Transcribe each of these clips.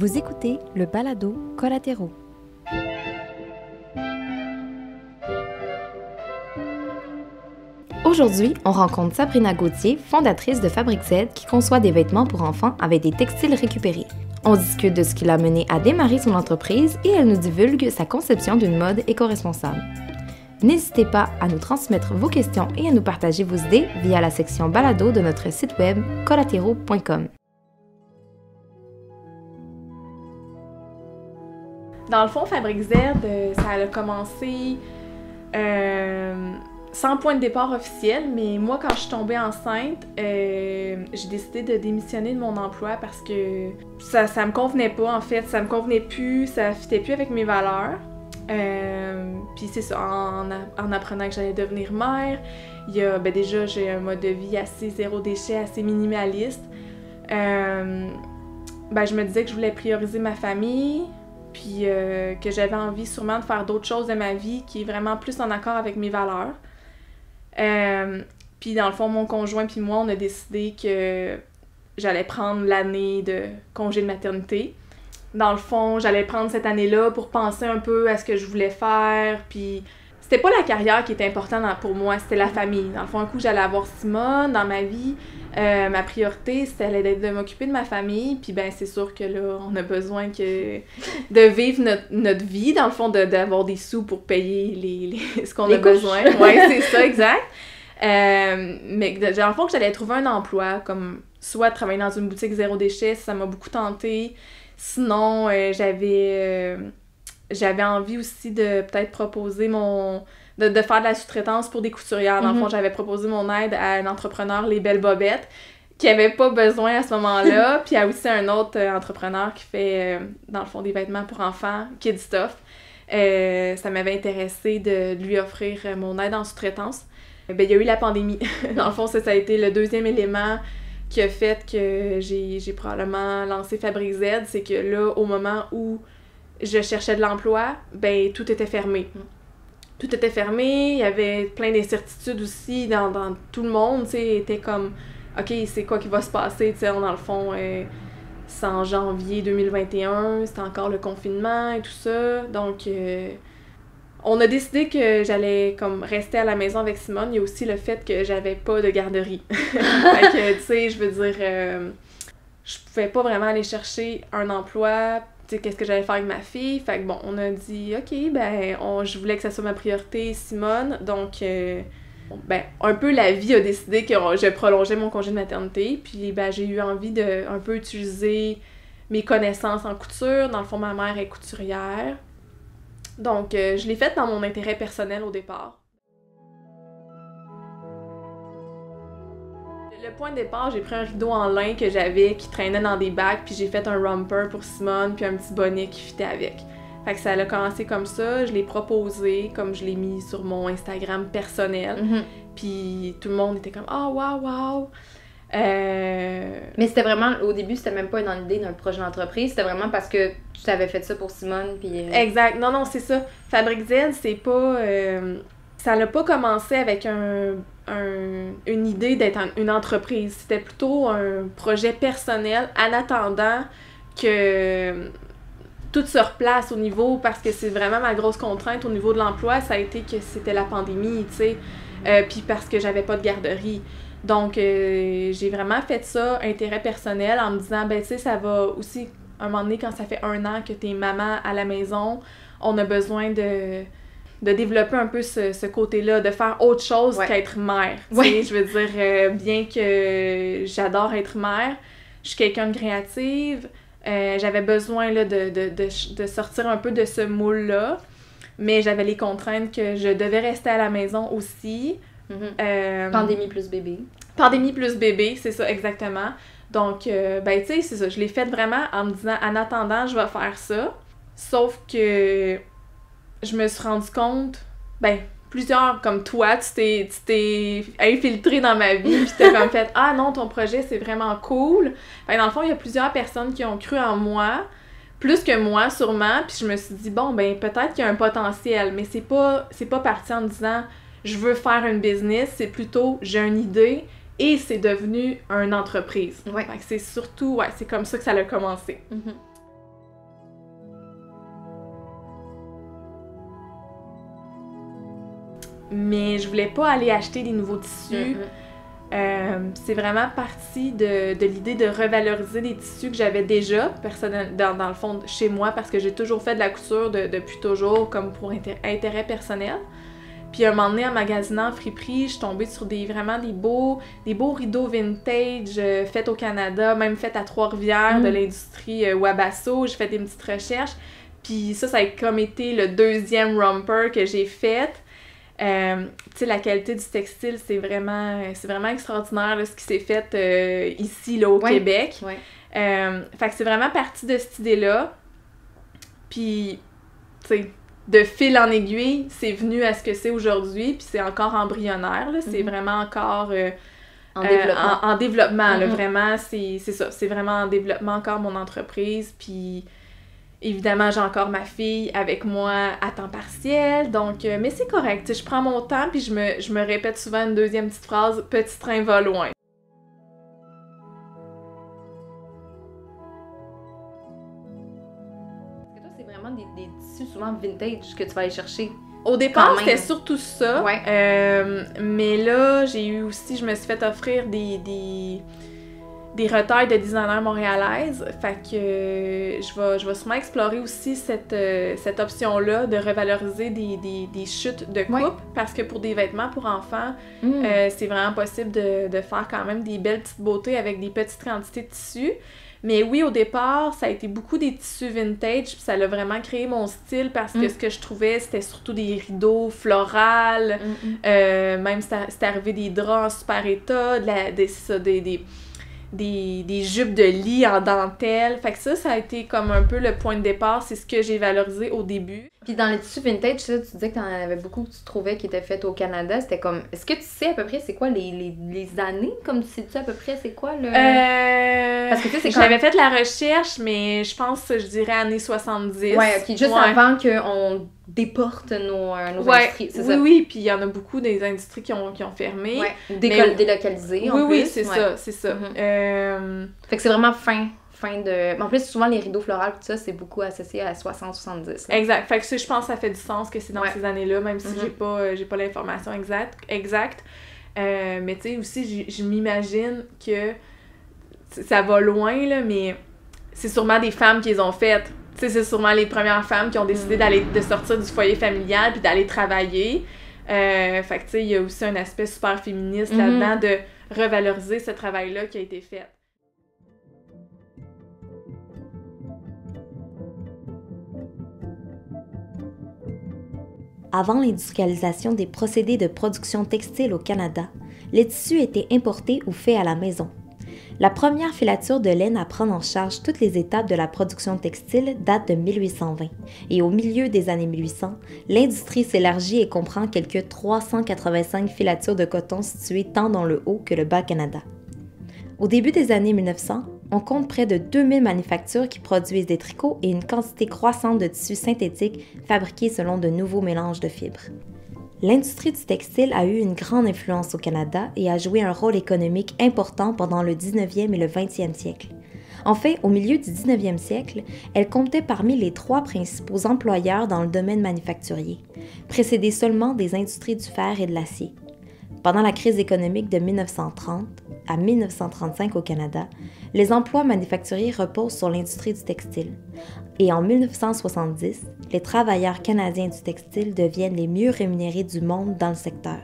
Vous écoutez le balado Collatéraux. Aujourd'hui, on rencontre Sabrina Gauthier, fondatrice de Fabrique Z, qui conçoit des vêtements pour enfants avec des textiles récupérés. On discute de ce qui l'a mené à démarrer son entreprise et elle nous divulgue sa conception d'une mode éco-responsable. N'hésitez pas à nous transmettre vos questions et à nous partager vos idées via la section balado de notre site web collatéraux.com. Dans le fond, Fabrique Z, euh, ça a commencé euh, sans point de départ officiel, mais moi, quand je suis tombée enceinte, euh, j'ai décidé de démissionner de mon emploi parce que ça, ça me convenait pas, en fait. Ça me convenait plus, ça fitait plus avec mes valeurs. Puis c'est ça, en, en, apprenant que j'allais devenir mère, il y a, ben déjà, j'ai un mode de vie assez zéro déchet, assez minimaliste. Ben, je me disais que je voulais prioriser ma famille, puis euh, que j'avais envie sûrement de faire d'autres choses de ma vie qui est vraiment plus en accord avec mes valeurs. Euh, puis dans le fond, mon conjoint puis moi, on a décidé que j'allais prendre l'année de congé de maternité. Dans le fond, j'allais prendre cette année-là pour penser un peu à ce que je voulais faire, puis c'était pas la carrière qui était importante pour moi, c'était la famille. Dans le fond, un coup, j'allais avoir Simone dans ma vie. Euh, ma priorité, c'était de m'occuper de ma famille. Puis ben, c'est sûr que là, on a besoin que de vivre notre, notre vie, dans le fond, d'avoir des sous pour payer les, les ce qu'on a besoin. Oui, c'est ça, exact. Euh, mais dans le fond, que j'allais trouver un emploi, comme soit travailler dans une boutique zéro déchet, ça m'a beaucoup tenté. Sinon, euh, j'avais j'avais envie aussi de peut-être proposer mon. De, de, faire de la sous-traitance pour des couturières. Dans le fond, mhm. j'avais proposé mon aide à un entrepreneur, Les Belles Bobettes, qui avait pas besoin à ce moment-là. Puis il y a aussi un autre euh, entrepreneur qui fait, euh, dans le fond, des vêtements pour enfants, Kid Stuff. Euh, ça m'avait intéressé de lui offrir mon aide en sous-traitance. Ben, il y a eu la pandémie. dans le fond, ça, ça a été le deuxième élément qui a fait que j'ai probablement lancé Fabrique Z. C'est que là, au moment où je cherchais de l'emploi, ben tout était fermé. Mm. Tout était fermé, il y avait plein d'incertitudes aussi dans, dans, tout le monde, tu sais, était comme OK, c'est quoi qui va se passer, tu sais, dans le fond euh, c'est en janvier 2021, c'était encore le confinement et tout ça. Donc euh, on a décidé que j'allais comme rester à la maison avec Simone. Il y a aussi le fait que j'avais pas de garderie. fait que, tu sais, je veux dire, euh, je pouvais pas vraiment aller chercher un emploi qu'est-ce que j'allais faire avec ma fille. Fait que bon, on a dit, OK, ben, on, je voulais que ça soit ma priorité, Simone. Donc, euh, ben, un peu la vie a décidé que je prolongeais mon congé de maternité. Puis, ben, j'ai eu envie de un peu utiliser mes connaissances en couture. Dans le fond, ma mère est couturière. Donc, euh, je l'ai faite dans mon intérêt personnel au départ. Le point de départ, j'ai pris un rideau en lin que j'avais qui traînait dans des bacs, puis j'ai fait un romper pour Simone, puis un petit bonnet qui fitait avec. Fait que ça a commencé comme ça, je l'ai proposé, comme je l'ai mis sur mon Instagram personnel. Mhm. Puis tout le monde était comme Ah, oh, waouh, waouh! Mais c'était vraiment, au début, c'était même pas une idée d'un projet d'entreprise, c'était vraiment parce que tu avais fait ça pour Simone. Puis, euh, Exact, non, non, c'est ça. Fabrique Z, c'est pas. Euh, ça n'a pas commencé avec un, une idée d'être une entreprise. C'était plutôt un projet personnel en attendant que tout se replace au niveau, parce que c'est vraiment ma grosse contrainte au niveau de l'emploi, ça a été que c'était la pandémie, tu sais, euh, puis parce que j'avais pas de garderie. Donc, euh, j'ai vraiment fait ça, intérêt personnel, en me disant, ben, tu sais, ça va aussi, un moment donné, quand ça fait un an que t'es maman à la maison, on a besoin de de développer un peu ce, côté-là, de faire autre chose qu'être mère. Oui. Je veux dire, euh, bien que j'adore être mère, je suis quelqu'un de créative, euh, j'avais besoin là, de, de, de, sortir un peu de ce moule-là, mais j'avais les contraintes que je devais rester à la maison aussi. Mm-hmm. Euh, pandémie plus bébé. Pandémie plus bébé, c'est ça, exactement. Donc, ben, tu sais, c'est ça. Je l'ai fait vraiment en me disant, en attendant, je vais faire ça. Sauf que je me suis rendu compte, ben, plusieurs comme toi, tu t'es infiltré dans ma vie, puis t'as comme fait Ah non, ton projet c'est vraiment cool. Fait dans le fond, il y a plusieurs personnes qui ont cru en moi, plus que moi sûrement, puis je me suis dit Bon, ben peut-être qu'il y a un potentiel, mais c'est pas, pas parti en disant Je veux faire une business, c'est plutôt j'ai une idée et c'est devenu une entreprise. Ouais. c'est surtout, ouais, c'est comme ça que ça a commencé. Mm-hmm. Mais je voulais pas aller acheter des nouveaux tissus. Euh, c'est vraiment parti de, de l'idée de revaloriser des tissus que j'avais déjà, personnel, dans, dans le fond, chez moi, parce que j'ai toujours fait de la couture de- depuis toujours, comme pour inté- intérêt personnel. Puis un moment donné, en magasinant friperie, je suis tombée sur des vraiment des beaux, des beaux rideaux vintage euh, faits au Canada, même faits à Trois-Rivières Mm. de l'industrie euh, Wabasso. J'ai fait des petites recherches. Puis ça, ça a comme été le deuxième romper que j'ai fait. Euh, tu sais, la qualité du textile, c'est vraiment, c'est vraiment extraordinaire là, ce qui s'est fait euh, ici, là, au Ouais. Québec. Ouais. Euh, fait que c'est vraiment parti de cette idée-là. Puis, tu sais, de fil en aiguille, c'est venu à ce que c'est aujourd'hui, puis c'est encore embryonnaire, là. C'est Mhm. vraiment encore euh, En développement. en, en développement, là, Mhm. vraiment, c'est c'est ça. C'est vraiment en développement encore mon entreprise, puis évidemment, j'ai encore ma fille avec moi à temps partiel, donc, euh, mais c'est correct, je prends mon temps, puis je me, je me répète souvent une deuxième petite phrase, « petit train va loin ». Parce que toi, c'est vraiment des, des tissus souvent vintage que tu vas aller chercher. Au départ, c'était surtout ça. Ouais. Euh, mais là, j'ai eu aussi, je me suis fait offrir des, des, des retailles de designers montréalaises. Fait que euh, je vais, je vais sûrement explorer aussi cette, euh, cette option-là de revaloriser des, des, des chutes de coupe. Parce que pour des vêtements pour enfants, Mm. euh, c'est vraiment possible de, de faire quand même des belles petites beautés avec des petites quantités de tissus. Mais oui, au départ, ça a été beaucoup des tissus vintage, puis ça a vraiment créé mon style parce que Mm. ce que je trouvais, c'était surtout des rideaux florales, Mm, mm. euh, même c'est arrivé des draps en super état, de la, des, c'est ça, des, des, des, des jupes de lit en dentelle. Fait que ça, ça a été comme un peu le point de départ, c'est ce que j'ai valorisé au début. Puis dans les tissus vintage, ça, tu disais que t'en avais beaucoup que tu trouvais qui étaient faits au Canada. C'était comme. Est-ce que tu sais à peu près c'est quoi les, les, les années? Comme tu sais-tu à peu près c'est quoi le. Euh, Parce que tu sais, c'est quand- J'avais fait de la recherche, mais je pense, je dirais années 70. Ouais, ok. Juste Ouais. avant qu'on déporte nos, euh, nos Ouais, industries, c'est oui, ça? oui, puis il y en a beaucoup des industries qui ont, qui ont fermé. Ouais. Décol- Mais- délocalisé oui, en oui, c'est ouais. ça, c'est ça. Mhm. Euh, Fait que c'est vraiment fin. Fin de. En plus, souvent les rideaux florales, tout ça, c'est beaucoup associé à 60-70. là. exact. Fait que je pense que ça fait du sens que c'est dans Ouais. ces années-là, même si Mhm. j'ai pas, euh, j'ai pas l'information exacte. exacte. Euh, mais tu sais, aussi, je m'imagine que ça va loin, là, mais c'est sûrement des femmes qui les ont faites. Tu sais, c'est sûrement les premières femmes qui ont décidé Mhm. d'aller de sortir du foyer familial puis d'aller travailler. Euh, fait que tu sais, il y a aussi un aspect super féministe Mhm. là-dedans de revaloriser ce travail-là qui a été fait. Avant l'industrialisation des procédés de production textile au Canada, les tissus étaient importés ou faits à la maison. La première filature de laine à prendre en charge toutes les étapes de la production textile date de 1820 et au milieu des années 1800, l'industrie s'élargit et comprend quelques 385 filatures de coton situées tant dans le haut que le bas Canada. Au début des années 1900, on compte près de 2000 manufactures qui produisent des tricots et une quantité croissante de tissus synthétiques fabriqués selon de nouveaux mélanges de fibres. L'industrie du textile a eu une grande influence au Canada et a joué un rôle économique important pendant le 19e et le 20e siècle. En fait, au milieu du 19e siècle, elle comptait parmi les trois principaux employeurs dans le domaine manufacturier, précédés seulement des industries du fer et de l'acier. Pendant la crise économique de 1930 à 1935 au Canada, les emplois manufacturiers reposent sur l'industrie du textile. Et en 1970, les travailleurs canadiens du textile deviennent les mieux rémunérés du monde dans le secteur.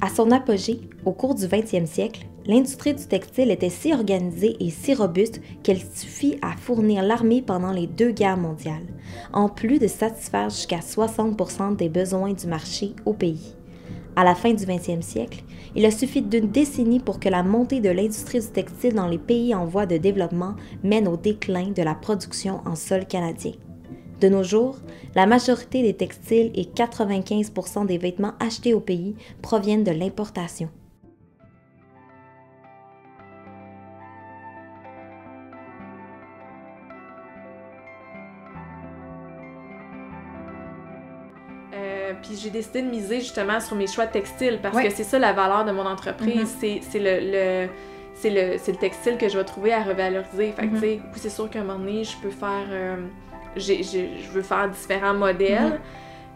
À son apogée, au cours du 20e siècle, l'industrie du textile était si organisée et si robuste qu'elle suffit à fournir l'armée pendant les deux guerres mondiales, en plus de satisfaire jusqu'à 60% des besoins du marché au pays. À la fin du 20e siècle, il a suffi d'une décennie pour que la montée de l'industrie du textile dans les pays en voie de développement mène au déclin de la production en sol canadien. De nos jours, la majorité des textiles et 95 des vêtements achetés au pays proviennent de l'importation. J'ai décidé de miser justement sur mes choix de textile parce Ouais. que c'est ça la valeur de mon entreprise, c'est- c'est le, le- c'est le, textile que je vais trouver à revaloriser. Fait que, Mhm. tu sais, c'est sûr qu'à un moment donné, je peux faire. euh, je veux faire différents modèles.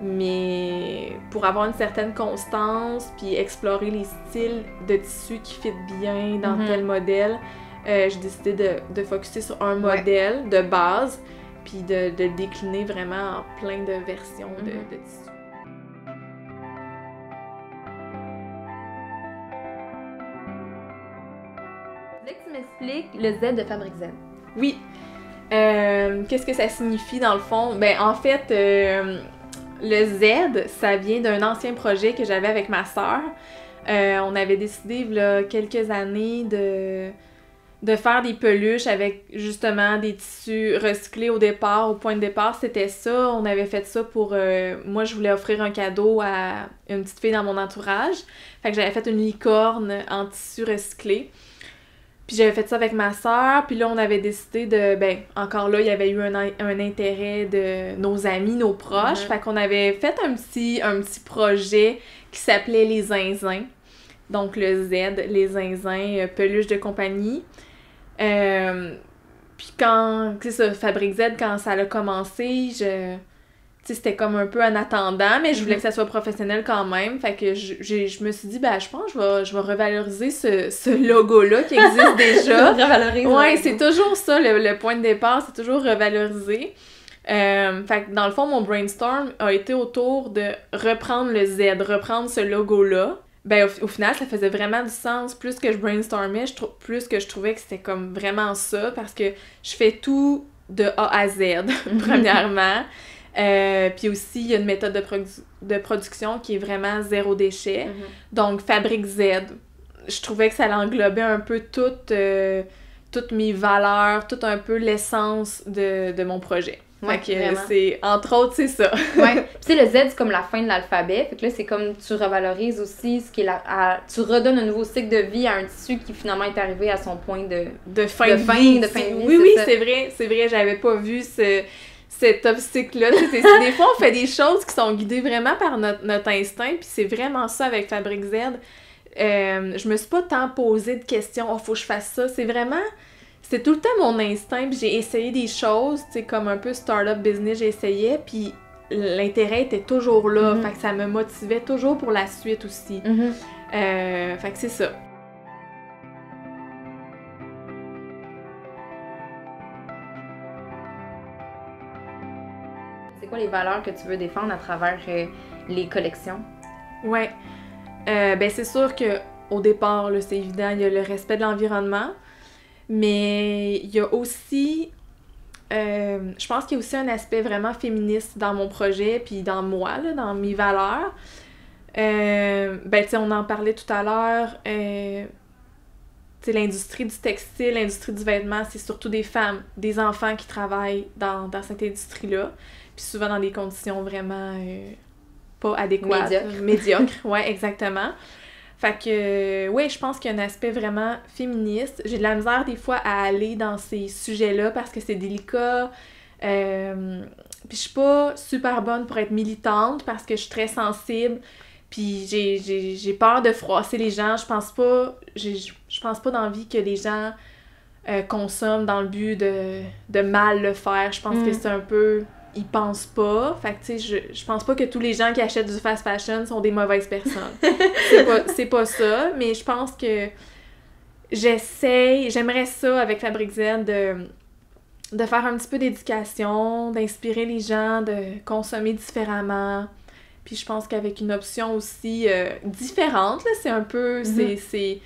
Mais pour avoir une certaine constance, puis explorer les styles de tissu qui fit bien dans Mhm. tel modèle, euh, j'ai décidé de, de focuser sur un Ouais. modèle de base, puis de, de décliner vraiment en plein de versions de, Mhm. de tissu. Tu le Z de Fabrique Z? Oui. Euh, Qu'est-ce que ça signifie dans le fond? Ben, en fait, euh, le Z, ça vient d'un ancien projet que j'avais avec ma sœur. Euh, on avait décidé, il y a quelques années, de, faire des peluches avec justement des tissus recyclés au départ. Au point de départ, c'était ça. On avait fait ça pour. moi, je voulais offrir un cadeau à une petite fille dans mon entourage. Fait que j'avais fait une licorne en tissu recyclé. Puis j'avais fait ça avec ma sœur, puis là on avait décidé de ben encore là il y avait eu un, un intérêt de nos amis, nos proches, Mhm. fait qu'on avait fait un petit un petit projet qui s'appelait les zinzins. Donc le Z, les zinzins euh, peluche de compagnie. Euh, puis quand c'est ça Fabrique Z quand ça a commencé, je c'était comme un peu en attendant, mais je voulais Mhm. que ça soit professionnel quand même. Fait que je, je me suis dit, ben, je pense que je vais, je vais revaloriser ce, ce logo-là qui existe déjà. Revalorise. Ouais, c'est toujours ça, le, le point de départ, c'est toujours revaloriser. Euh, fait que dans le fond, mon brainstorm a été autour de reprendre le Z, reprendre ce logo-là. Ben, au, au final, ça faisait vraiment du sens. Plus que je brainstormais, je plus que je trouvais que c'était comme vraiment ça, parce que je fais tout de A à Z, premièrement. Euh, puis aussi, il y a une méthode de, produ- de production qui est vraiment zéro déchet. Mhm. Donc, Fabrique Z, je trouvais que ça englobait un peu toutes, euh, toutes mes valeurs, tout un peu l'essence de, de mon projet. Ouais, c'est, entre autres, c'est ça. Ouais. Puis tu sais, le Z, c'est comme la fin de l'alphabet. Fait que là, c'est comme tu revalorises aussi ce qui est la. à- tu redonnes un nouveau cycle de vie à un tissu qui finalement est arrivé à son point de. De fin De de, fin- vie. de fin de vie, Oui, oui, c'est vrai, c'est vrai, j'avais pas vu ce, cet obstacle-là. Des fois, on fait des choses qui sont guidées vraiment par notre, notre instinct, puis c'est vraiment ça avec Fabrique Z. Euh, je me suis pas tant posé de questions, oh, faut que je fasse ça. C'est vraiment. C'est tout le temps mon instinct, puis j'ai essayé des choses, tu sais, comme un peu startup business, j'essayais, puis l'intérêt était toujours là. Mhm. Fait que ça me motivait toujours pour la suite aussi. Euh, fait que c'est ça. Quoi les valeurs que tu veux défendre à travers euh, les collections? Ouais. Euh, ben c'est sûr que au départ, c'est évident, il y a le respect de l'environnement, mais il y a aussi, euh, je pense qu'il y a aussi un aspect vraiment féministe dans mon projet, puis dans moi, dans mes valeurs. Ben tu sais, on en parlait tout à l'heure. L'industrie du textile, l'industrie du vêtement, c'est surtout des femmes, des enfants qui travaillent dans, dans cette industrie-là. Puis souvent dans des conditions vraiment euh, pas adéquates. Médiocres. Médiocres, ouais, exactement. Fait que, ouais, je pense qu'il y a un aspect vraiment féministe. J'ai de la misère des fois à aller dans ces sujets-là parce que c'est délicat. Euh, puis je suis pas super bonne pour être militante parce que je suis très sensible. Puis j'ai- j'ai j'ai peur de froisser les gens. Je pense pas. j'ai- Je pense pas d'envie que les gens euh, consomment dans le but de, de mal le faire. Je pense Mm. que c'est un peu. Ils pensent pas. Fait que, tu sais, je, je pense pas que tous les gens qui achètent du fast fashion sont des mauvaises personnes. c'est pas, c'est pas ça, mais je pense que j'essaye, j'aimerais ça avec Fabrique Z de, de faire un petit peu d'éducation, d'inspirer les gens de consommer différemment. Puis je pense qu'avec une option aussi euh, différente, là, c'est un peu. c'est- c'est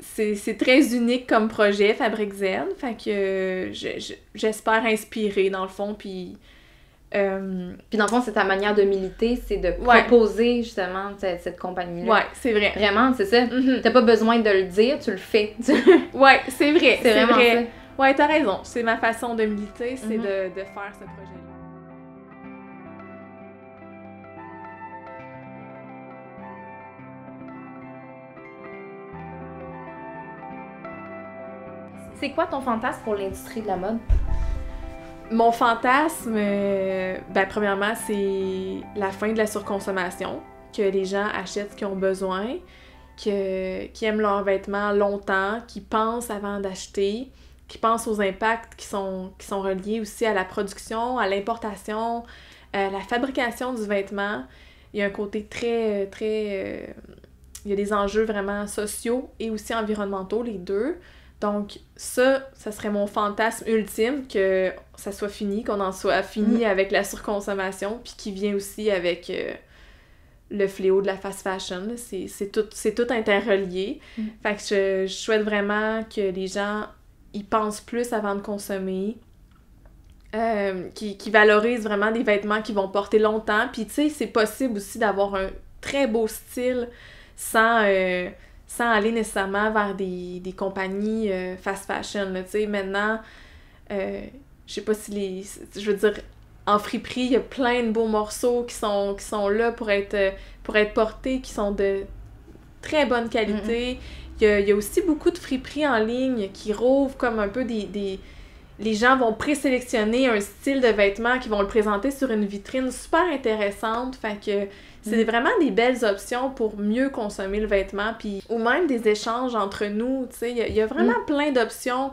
c'est c'est très unique comme projet, Fabrique Z. Fait que euh, je- je- j'espère inspirer dans le fond. Puis. euh, Puis dans le fond, c'est ta manière de militer, c'est de Ouais. proposer justement cette, cette compagnie-là. ouais, c'est vrai. Vraiment, c'est ça. Mhm. T'as pas besoin de le dire, tu le fais. c'est Ouais, c'est vrai. C'est vraiment vrai. Ouais, t'as raison. C'est ma façon de militer, c'est Mhm. de, de faire ce projet-là. C'est quoi ton fantasme pour l'industrie de la mode? Mon fantasme, euh, ben, premièrement, c'est la fin de la surconsommation. Que les gens achètent ce qu'ils ont besoin, que, qui aiment leurs vêtements longtemps, qui pensent avant d'acheter, qui pensent aux impacts qui sont, qui sont reliés aussi à la production, à l'importation, Euh, la fabrication du vêtement, il y a un côté très, très... euh, il y a des enjeux vraiment sociaux et aussi environnementaux, les deux. Donc ça, ça serait mon fantasme ultime, que ça soit fini, qu'on en soit fini avec la surconsommation, puis qui vient aussi avec euh, le fléau de la fast fashion. C'est tout, tout interrelié. Mm. Fait que je, je souhaite vraiment que les gens y pensent plus avant de consommer. Euh, qui, qui valorisent vraiment des vêtements qui vont porter longtemps. Puis tu sais, c'est possible aussi d'avoir un très beau style sans, euh, sans aller nécessairement vers des, des compagnies euh, fast fashion. Tu sais, maintenant, euh, je sais pas si les... Je veux dire, en friperie, il y a plein de beaux morceaux qui sont, qui sont là pour être, euh, pour être portés, qui sont de très bonne qualité. Il y, a, il y a aussi beaucoup de friperies en ligne qui rouvrent comme un peu des... des les gens vont présélectionner un style de vêtement qui vont le présenter sur une vitrine super intéressante. Fait que c'est Mm. vraiment des belles options pour mieux consommer le vêtement. Puis, ou même des échanges entre nous. Il y, a- il y a vraiment plein d'options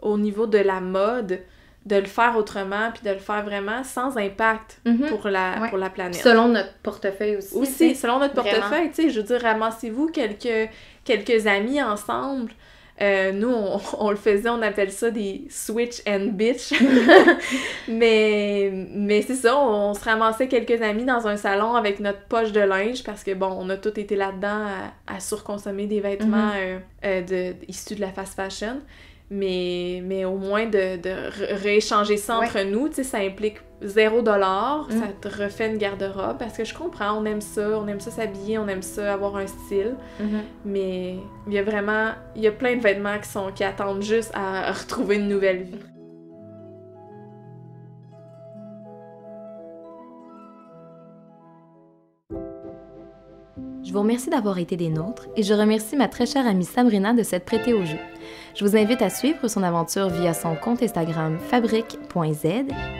au niveau de la mode de le faire autrement puis de le faire vraiment sans impact Mhm. pour, la, Ouais. pour la planète. Selon notre portefeuille aussi. Aussi, selon notre portefeuille, tu sais, je veux dire, ramassez-vous quelques, quelques amis ensemble. Euh, nous, on, on le faisait, on appelle ça des switch and bitch. mais mais c'est ça, on, se ramassait quelques amis dans un salon avec notre poche de linge parce que, bon, on a tous été là-dedans à, à surconsommer des vêtements euh, euh, de, issus de la fast fashion. Mais, mais au moins de, de rééchanger ça Ouais. entre nous, tu sais, ça implique zéro dollar, Mm. ça te refait une garde-robe parce que je comprends, on aime ça, on aime ça s'habiller, on aime ça avoir un style, Mhm. mais il y a vraiment, il y a plein de vêtements qui sont qui attendent juste à retrouver une nouvelle vie. Je vous remercie d'avoir été des nôtres et je remercie ma très chère amie Sabrina de s'être prêtée au jeu. Je vous invite à suivre son aventure via son compte Instagram fabrique.z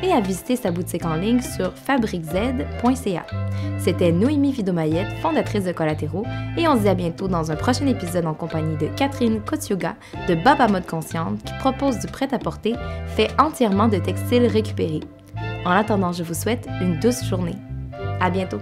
et à visiter sa boutique en ligne sur fabriquez.ca. C'était Noémie Vidomayette, fondatrice de Collatéraux, et on se dit à bientôt dans un prochain épisode en compagnie de Catherine Kotsuga de Baba Mode Consciente qui propose du prêt-à-porter fait entièrement de textiles récupérés. En attendant, je vous souhaite une douce journée. À bientôt!